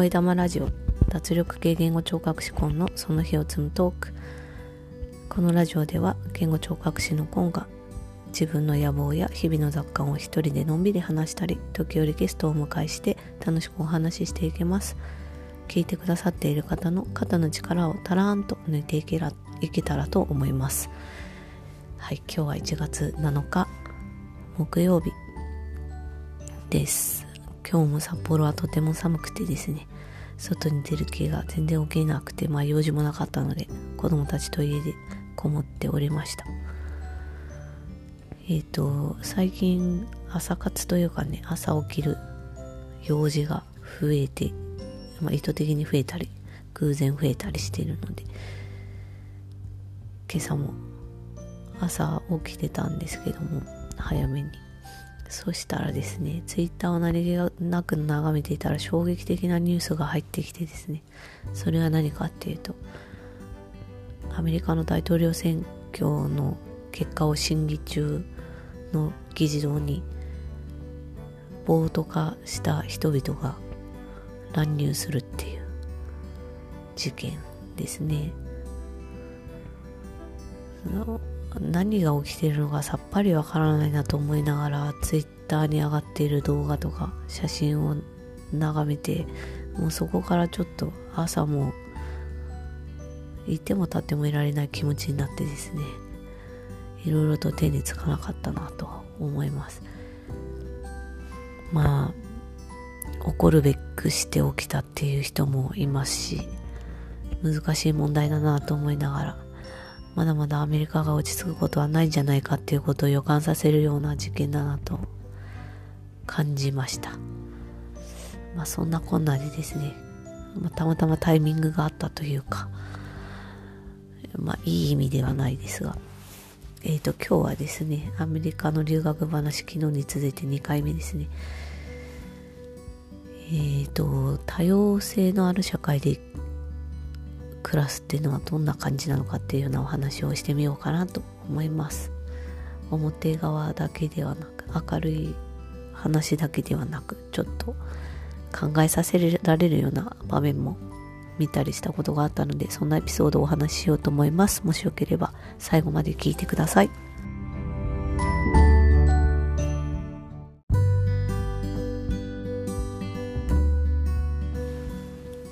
声玉ラジオ脱力系言語聴覚士コンのその日を積むトーク。このラジオでは言語聴覚士のコンが自分の野望や日々の雑感を一人でのんびり話したり時折ゲストをお迎えして楽しくお話ししていけます。聞いてくださっている方の肩の力をたらんと抜いていけらいけたらと思います。はい今日は1月7日木曜日です。今日も札幌はとても寒くてですね外に出る気が全然起きなくてまあ用事もなかったので子供たちと家でこもっておりました。えっ、ー、と最近朝活というかね朝起きる用事が増えて、まあ、意図的に増えたり偶然増えたりしているので今朝も朝起きてたんですけども早めに。そしたらですね、ツイッターを何気なく眺めていたら衝撃的なニュースが入ってきてですね、それは何かっていうと、アメリカの大統領選挙の結果を審議中の議事堂に暴徒化した人々が乱入するっていう事件ですね。何が起きてるのかさっぱりわからないなと思いながらツイッターに上がっている動画とか写真を眺めてもうそこからちょっと朝もいても立ってもいられない気持ちになってですねいろいろと手につかなかったなと思います。まあ怒るべくして起きたっていう人もいますし難しい問題だなと思いながらまだまだアメリカが落ち着くことはないんじゃないかっていうことを予感させるような事件だなと感じました。まあそんなこんなでですね、まあ、たまたまタイミングがあったというか、まあいい意味ではないですが、えっ、ー、と今日はですね、アメリカの留学話昨日に続いて2回目ですね。えっ、ー、と、多様性のある社会で暮らすっていうのはどんな感じなのかっていうようなお話をしてみようかなと思います。表側だけではなく明るい話だけではなくちょっと考えさせられるような場面も見たりしたことがあったのでそんなエピソードをお話ししようと思います。もしよければ最後まで聞いてください。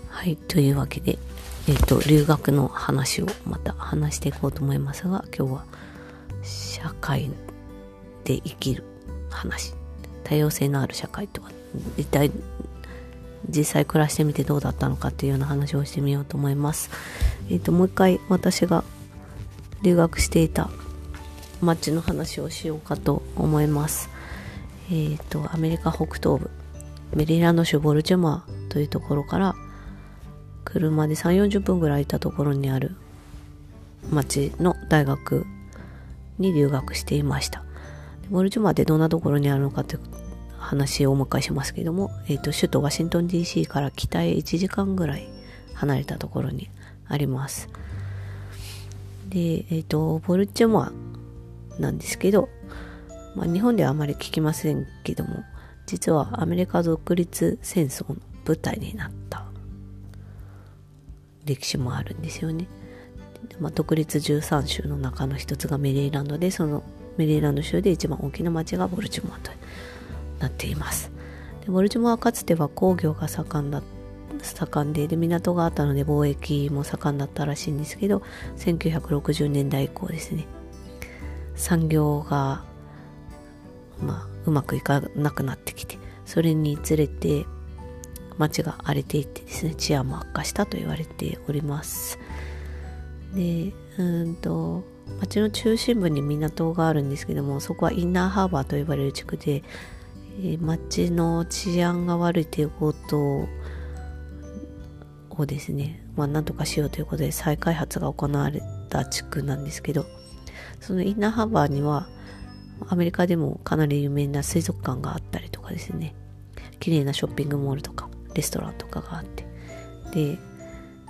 はいというわけでえっ、と、留学の話をまた話していこうと思いますが、今日は社会で生きる話。多様性のある社会とは、一体実際暮らしてみてどうだったのかっていうような話をしてみようと思います。えっ、と、もう一回私が留学していた街の話をしようかと思います。えっ、と、アメリカ北東部、メリーランド州ボルチェマーというところから、車で3、40分ぐらいいたところにある町の大学に留学していました。モルジュマでどんなところにあるのかという話をお迎えしますけども、えっ、ー、と、首都ワシントン DC から北へ1時間ぐらい離れたところにあります。で、えっ、ー、と、ボルチェモアなんですけど、まあ、日本ではあまり聞きませんけども、実はアメリカ独立戦争の舞台になった歴史もあるんですよね。まあ、独立13州の中の一つがメリーランドでそのメリーランド州で一番大きな町がボルチモアとなっていますでボルチモアはかつては工業が盛んだ盛んでで港があったので貿易も盛んだったらしいんですけど1960年代以降ですね産業がまあうまくいかなくなってきてそれにつれて街が荒れていてですね、治安も悪化したと言われております。で、うんと、街の中心部に港があるんですけども、そこはインナーハーバーと呼ばれる地区で、えー、街の治安が悪いということをですね、まあ、なんとかしようということで再開発が行われた地区なんですけど、そのインナーハーバーには、アメリカでもかなり有名な水族館があったりとかですね、綺麗なショッピングモールとか、レストランとかがあってで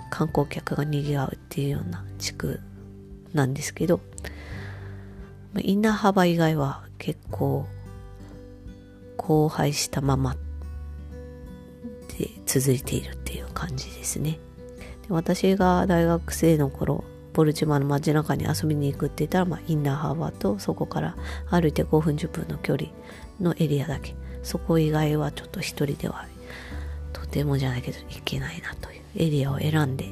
観光客が賑わうっていうような地区なんですけどインナーハバ以外は結構荒廃したままで続いているっていう感じですね。で私が大学生の頃ボルチマの街中に遊びに行くって言ったら、まあ、インナーハーバーとそこから歩いて5分10分の距離のエリアだけそこ以外はちょっと一人ではてもじゃないけど行けないなというエリアを選んで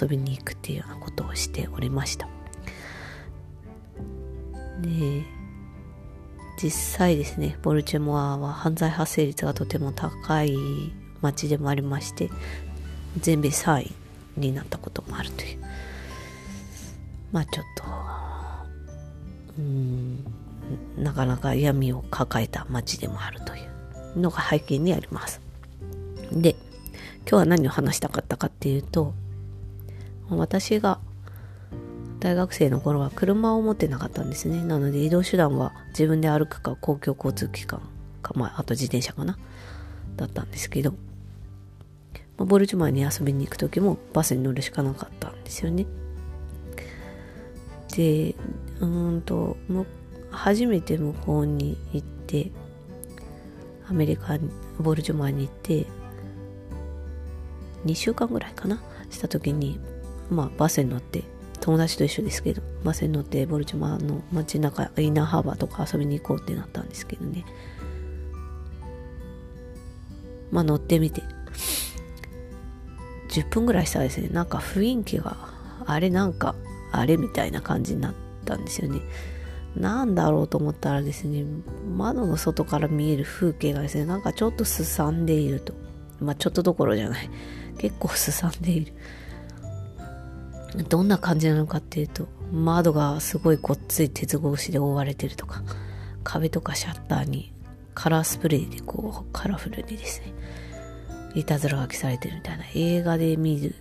遊びに行くっていうようなことをしておりました。で実際ですねボルチェモアは犯罪発生率がとても高い町でもありまして全米3位になったこともあるという。まあちょっとうんなかなか闇を抱えた町でもあるというのが背景にあります。で今日は何を話したかったかっていうと私が大学生の頃は車を持ってなかったんですね。なので移動手段は自分で歩くか公共交通機関かまああと自転車かなだったんですけど、まあ、ボルチュマーに遊びに行く時もバスに乗るしかなかったんですよね。でうんと初めて向こうに行ってアメリカにボルジュマーに行って2週間ぐらいかな？した時にまあバスに乗って友達と一緒ですけどバスに乗ってボルジュマの街中インナーハーバーとか遊びに行こうってなったんですけどね。まあ乗ってみて。10分ぐらいしたらですね。なんか雰囲気があれなんかあれみたいな感じになったんですよね。なんだろうと思ったらですね窓の外から見える風景がですねなんかちょっとすさんでいると。まあちょっとどころじゃない。結構すさんでいるどんな感じなのかっていうと窓がすごいごっつい鉄格子で覆われてるとか壁とかシャッターにカラースプレーでこうカラフルにですねいたずら書きされてるみたいな映画で見る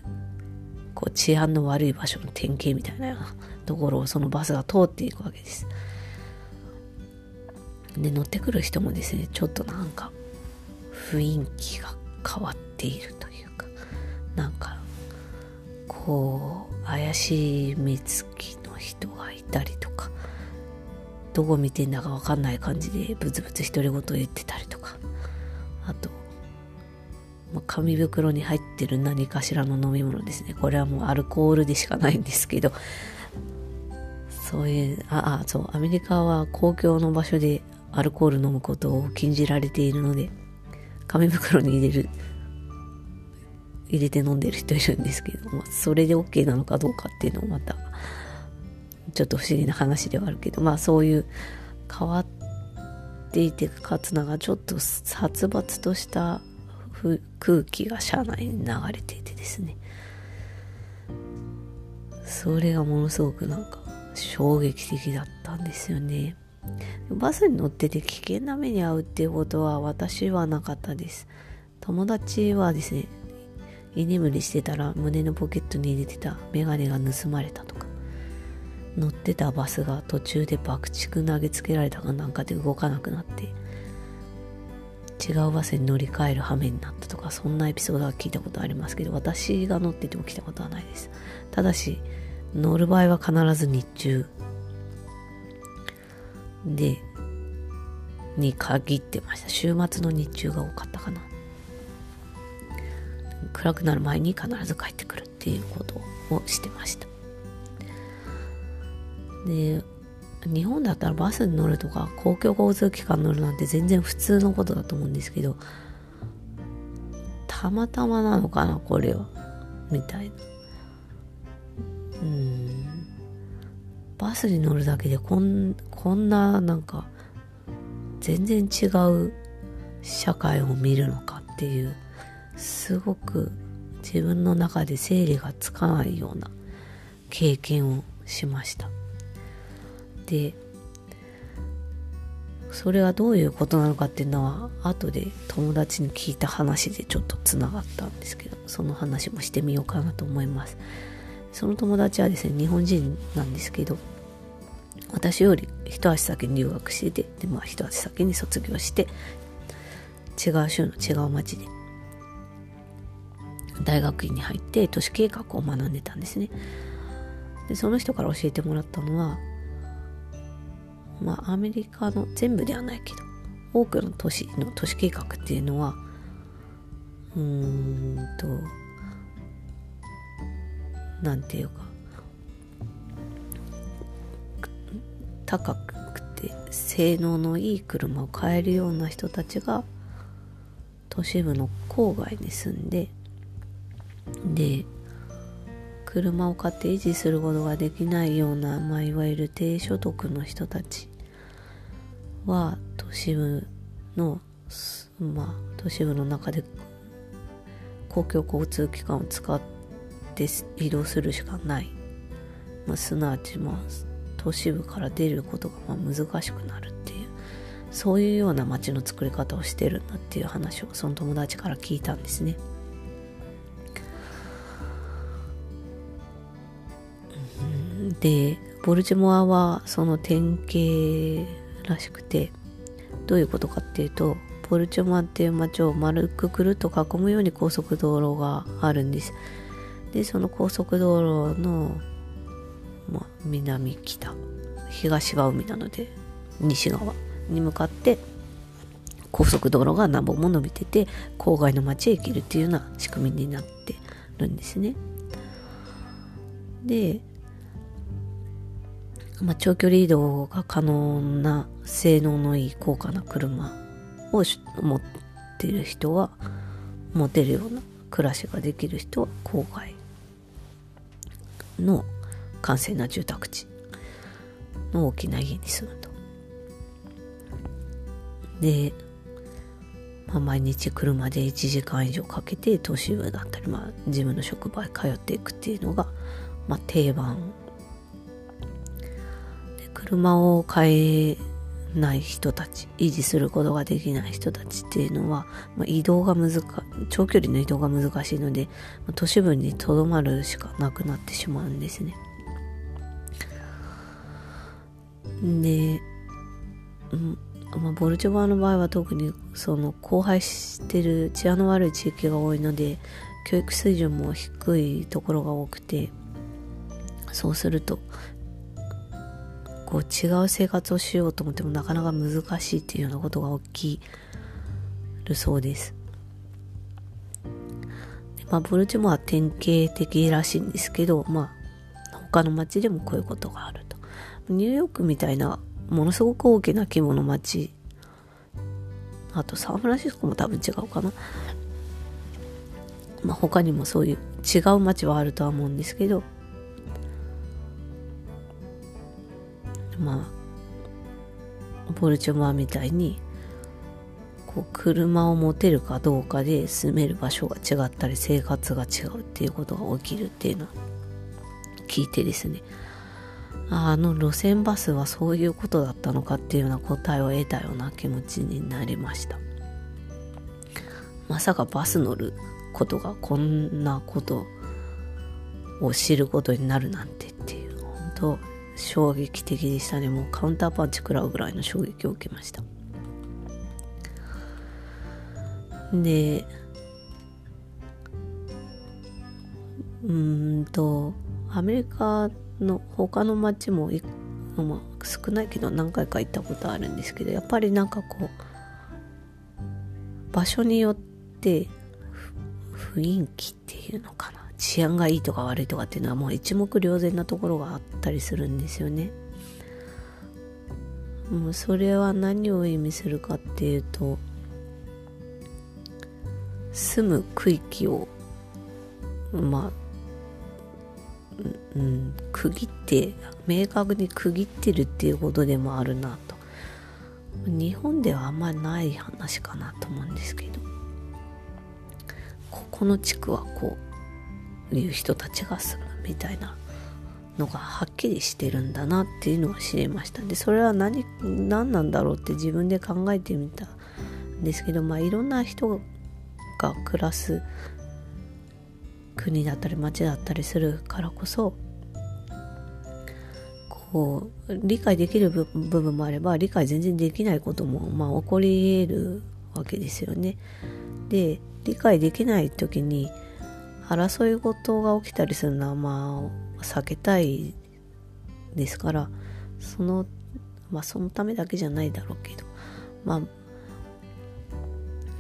こう治安の悪い場所の典型みたいなところをそのバスが通っていくわけです。で乗ってくる人もですねちょっとなんか雰囲気が変わっているというなんかこう怪しい目つきの人がいたりとかどこ見てんだか分かんない感じでブツブツ独り言言ってたりとかあと、まあ、紙袋に入ってる何かしらの飲み物ですね。これはもうアルコールでしかないんですけどそういう、あ、あ、そう、アメリカは公共の場所でアルコール飲むことを禁じられているので、紙袋に入れる、入れて飲んでる人いるんですけど、まあ、それで OK なのかどうかっていうのもまた、ちょっと不思議な話ではあるけど、まあそういう変わっていて、かつなんかちょっと殺伐とした空気が車内に流れていてですね、それがものすごくなんか衝撃的だったんですよね。バスに乗ってて危険な目に遭うっていうことは私はなかったです。友達はですね、居眠りしてたら胸のポケットに入れてたメガネが盗まれたとか、乗ってたバスが途中で爆竹投げつけられたかなんかで動かなくなって、違うバスに乗り換える羽目になったとか、そんなエピソードは聞いたことありますけど、私が乗ってて起きたことはないです。ただし、乗る場合は必ず日中。でに限ってました。週末の日中が多かったかな。暗くなる前に必ず帰ってくるっていうことをしてました。で日本だったらバスに乗るとか公共交通機関に乗るなんて全然普通のことだと思うんですけどたまたまなのかなこれはみたいな。うん。バスに乗るだけでこんこんななんか全然違う社会を見るのかっていうすごく自分の中で整理がつかないような経験をしました。でそれはどういうことなのかっていうのは後で友達に聞いた話でちょっとつながったんですけどその話もしてみようかなと思います。その友達はですね日本人なんですけど私より一足先に留学しててで、まあ、一足先に卒業して違う州の違う町で大学院に入って都市計画を学んでたんですね。でその人から教えてもらったのはまあアメリカの全部ではないけど多くの都市の都市計画っていうのはうーんとなんていうか高くて性能のいい車を買えるような人たちが都市部の郊外に住んでで車を買って維持することができないような、まあ、いわゆる低所得の人たちは都市部のまあ都市部の中で公共交通機関を使って移動するしかない、まあ、すなわちまあ都市部から出ることがまあ難しくなるっていうそういうような街の作り方をしてるんだっていう話をその友達から聞いたんですね。でボルチモアはその典型らしくてどういうことかっていうとボルチモアっていう街を丸くくるっと囲むように高速道路があるんです。でその高速道路の、まあ、南北東が海なので西側に向かって高速道路が何本も伸びてて郊外の街へ行けるっていうような仕組みになってるんですね。でまあ、長距離移動が可能な性能のいい高価な車を持ってる人は持てるような暮らしができる人は郊外の閑静な住宅地の大きな家に住むと。で、まあ、毎日車で1時間以上かけて都市部だったり、まあ、自分の職場へ通っていくっていうのが、まあ、定番車を買えない人たち、維持することができない人たちっていうのは、まあ、移動が難長距離の移動が難しいので、まあ、都市部にとどまるしかなくなってしまうんですね。で、んまあ、ボルチョバの場合は特にその荒廃してる治安の悪い地域が多いので教育水準も低いところが多くてそうするとこう違う生活をしようと思ってもなかなか難しいっていうようなことが起きるそうです。でまあ、ボルチモアは典型的らしいんですけど、まあ、他の街でもこういうことがあると。ニューヨークみたいなものすごく大きな規模の街、あとサンフランシスコも多分違うかな。まあ、他にもそういう違う街はあるとは思うんですけど、まあボルチョマーみたいにこう車を持てるかどうかで住める場所が違ったり生活が違うっていうことが起きるっていうのを聞いてですね。あの路線バスはそういうことだったのかっていうような答えを得たような気持ちになりました。まさかバス乗ることがこんなことを知ることになるなんてっていう本当衝撃的でしたね。もうカウンターパンチ食らうぐらいの衝撃を受けました。でうんとアメリカの他の街もまあ、少ないけど何回か行ったことあるんですけどやっぱりなんかこう場所によって雰囲気っていうのかな。治安がいいとか悪いとかっていうのはもう一目瞭然なところがあったりするんですよね。もうそれは何を意味するかっていうと住む区域をまあ、うん、区切って明確に区切ってるっていうことでもあるなと日本ではあんまりない話かなと思うんですけどここの地区はこういう人たちが住むみたいなのがはっきりしてるんだなっていうのを知りましたでそれは何何なんだろうって自分で考えてみたんですけどまあいろんな人が暮らす国だったり町だったりするからこそこう理解できる部分もあれば理解全然できないこともまあ起こり得るわけですよね。で理解できない時に争い事が起きたりするのはまあ避けたいですからそのまあそのためだけじゃないだろうけどまあ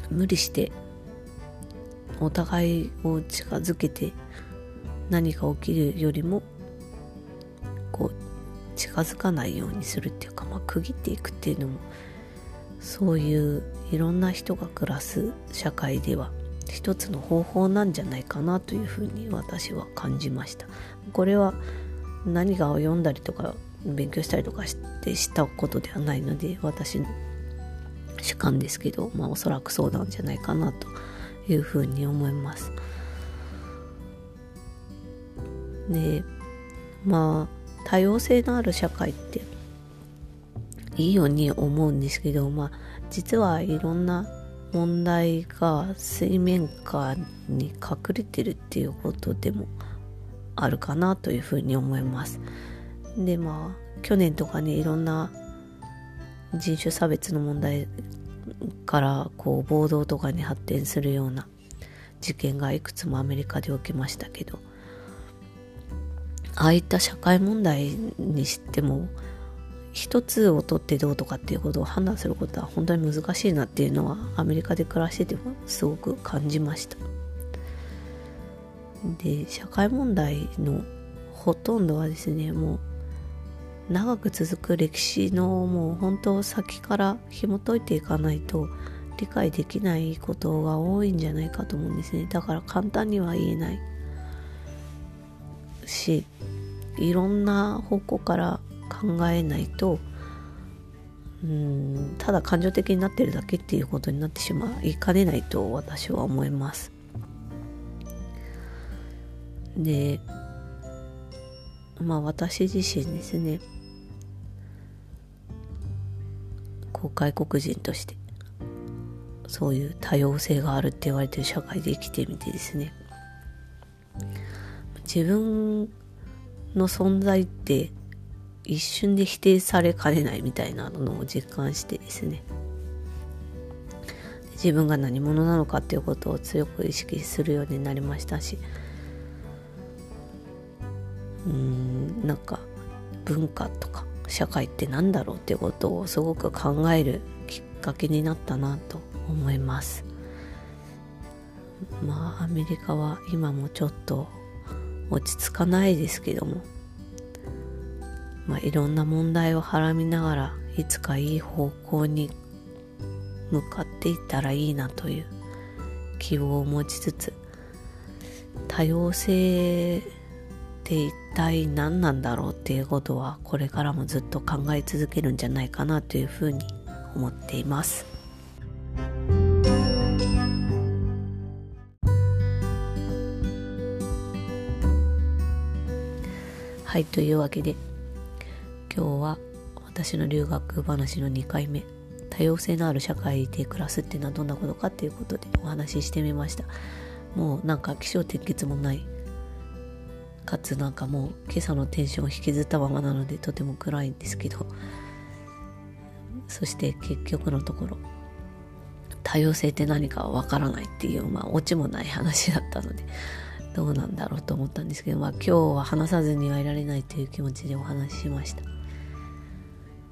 無理してお互いを近づけて何か起きるよりもこう近づかないようにするっていうか、まあ、区切っていくっていうのもそういういろんな人が暮らす社会では一つの方法なんじゃないかなというふうに私は感じました。これは何かを読んだりとか勉強したりとかしてしたことではないので私の主観ですけど、まあ、おそらくそうなんじゃないかなというふうに思います。でまあ多様性のある社会っていいように思うんですけど、まあ、実はいろんな問題が水面下に隠れてるっていうことでもあるかなというふうに思います。でまあ去年とかねいろんな人種差別の問題からこう暴動とかに発展するような事件がいくつもアメリカで起きましたけどああいった社会問題にしても一つを取ってどうとかっていうことを判断することは本当に難しいなっていうのはアメリカで暮らしててもすごく感じました。で社会問題のほとんどはですねもう長く続く歴史のもう本当先から紐解いていかないと理解できないことが多いんじゃないかと思うんですね。だから簡単には言えないしいろんな方向から考えないとうんただ感情的になってるだけっていうことになってしまいかねないと私は思います。でまあ私自身ですねこう外国人としてそういう多様性があるって言われてる社会で生きてみてですね自分の存在って一瞬で否定されかねないみたいなのを実感してですね。自分が何者なのかっていうことを強く意識するようになりましたし。うんなんか文化とか社会って何だろうっていうことをすごく考えるきっかけになったなと思います。まあアメリカは今もちょっと落ち着かないですけども。まあ、いろんな問題をはらみながらいつかいい方向に向かっていったらいいなという希望を持ちつつ多様性って一体何なんだろうっていうことはこれからもずっと考え続けるんじゃないかなというふうに思っています。はいというわけで今日は私の留学話の2回目。多様性のある社会で暮らすっていうのはどんなことかっていうことでお話ししてみました。もうなんか気象転結もない。かつなんかもう今朝のテンションを引きずったままなのでとても暗いんですけど。そして結局のところ多様性って何かわからないっていうまあオチもない話だったのでどうなんだろうと思ったんですけどまあ今日は話さずにはいられないという気持ちでお話ししました。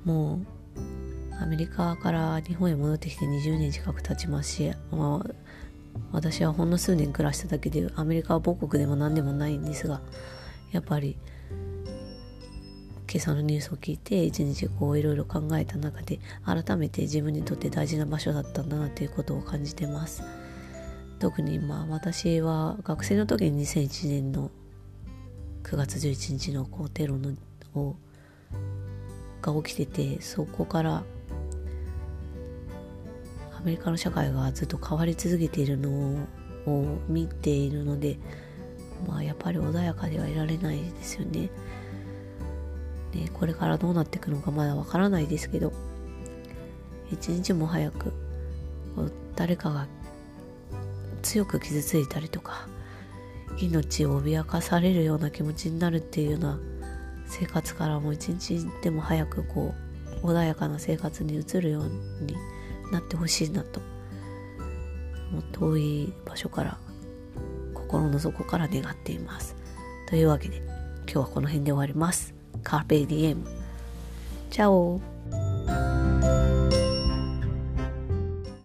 もうアメリカから日本へ戻ってきて20年近く経ちますし、まあ、私はほんの数年暮らしただけでアメリカは母国でも何でもないんですがやっぱり今朝のニュースを聞いて一日こういろいろ考えた中で改めて自分にとって大事な場所だったんだなということを感じてます。特にまあ私は学生の時に2001年の9月11日のこうテロのをが起きててそこからアメリカの社会がずっと変わり続けているのを見ているのでまあやっぱり穏やかではいられないですよね。ねこれからどうなっていくのかまだわからないですけど一日も早く誰かが強く傷ついたりとか命を脅かされるような気持ちになるっていうような生活からもう一日でも早くこう穏やかな生活に移るようになってほしいなともう遠い場所から心の底から願っています。というわけで今日はこの辺で終わります。カーペディエム。チャオ。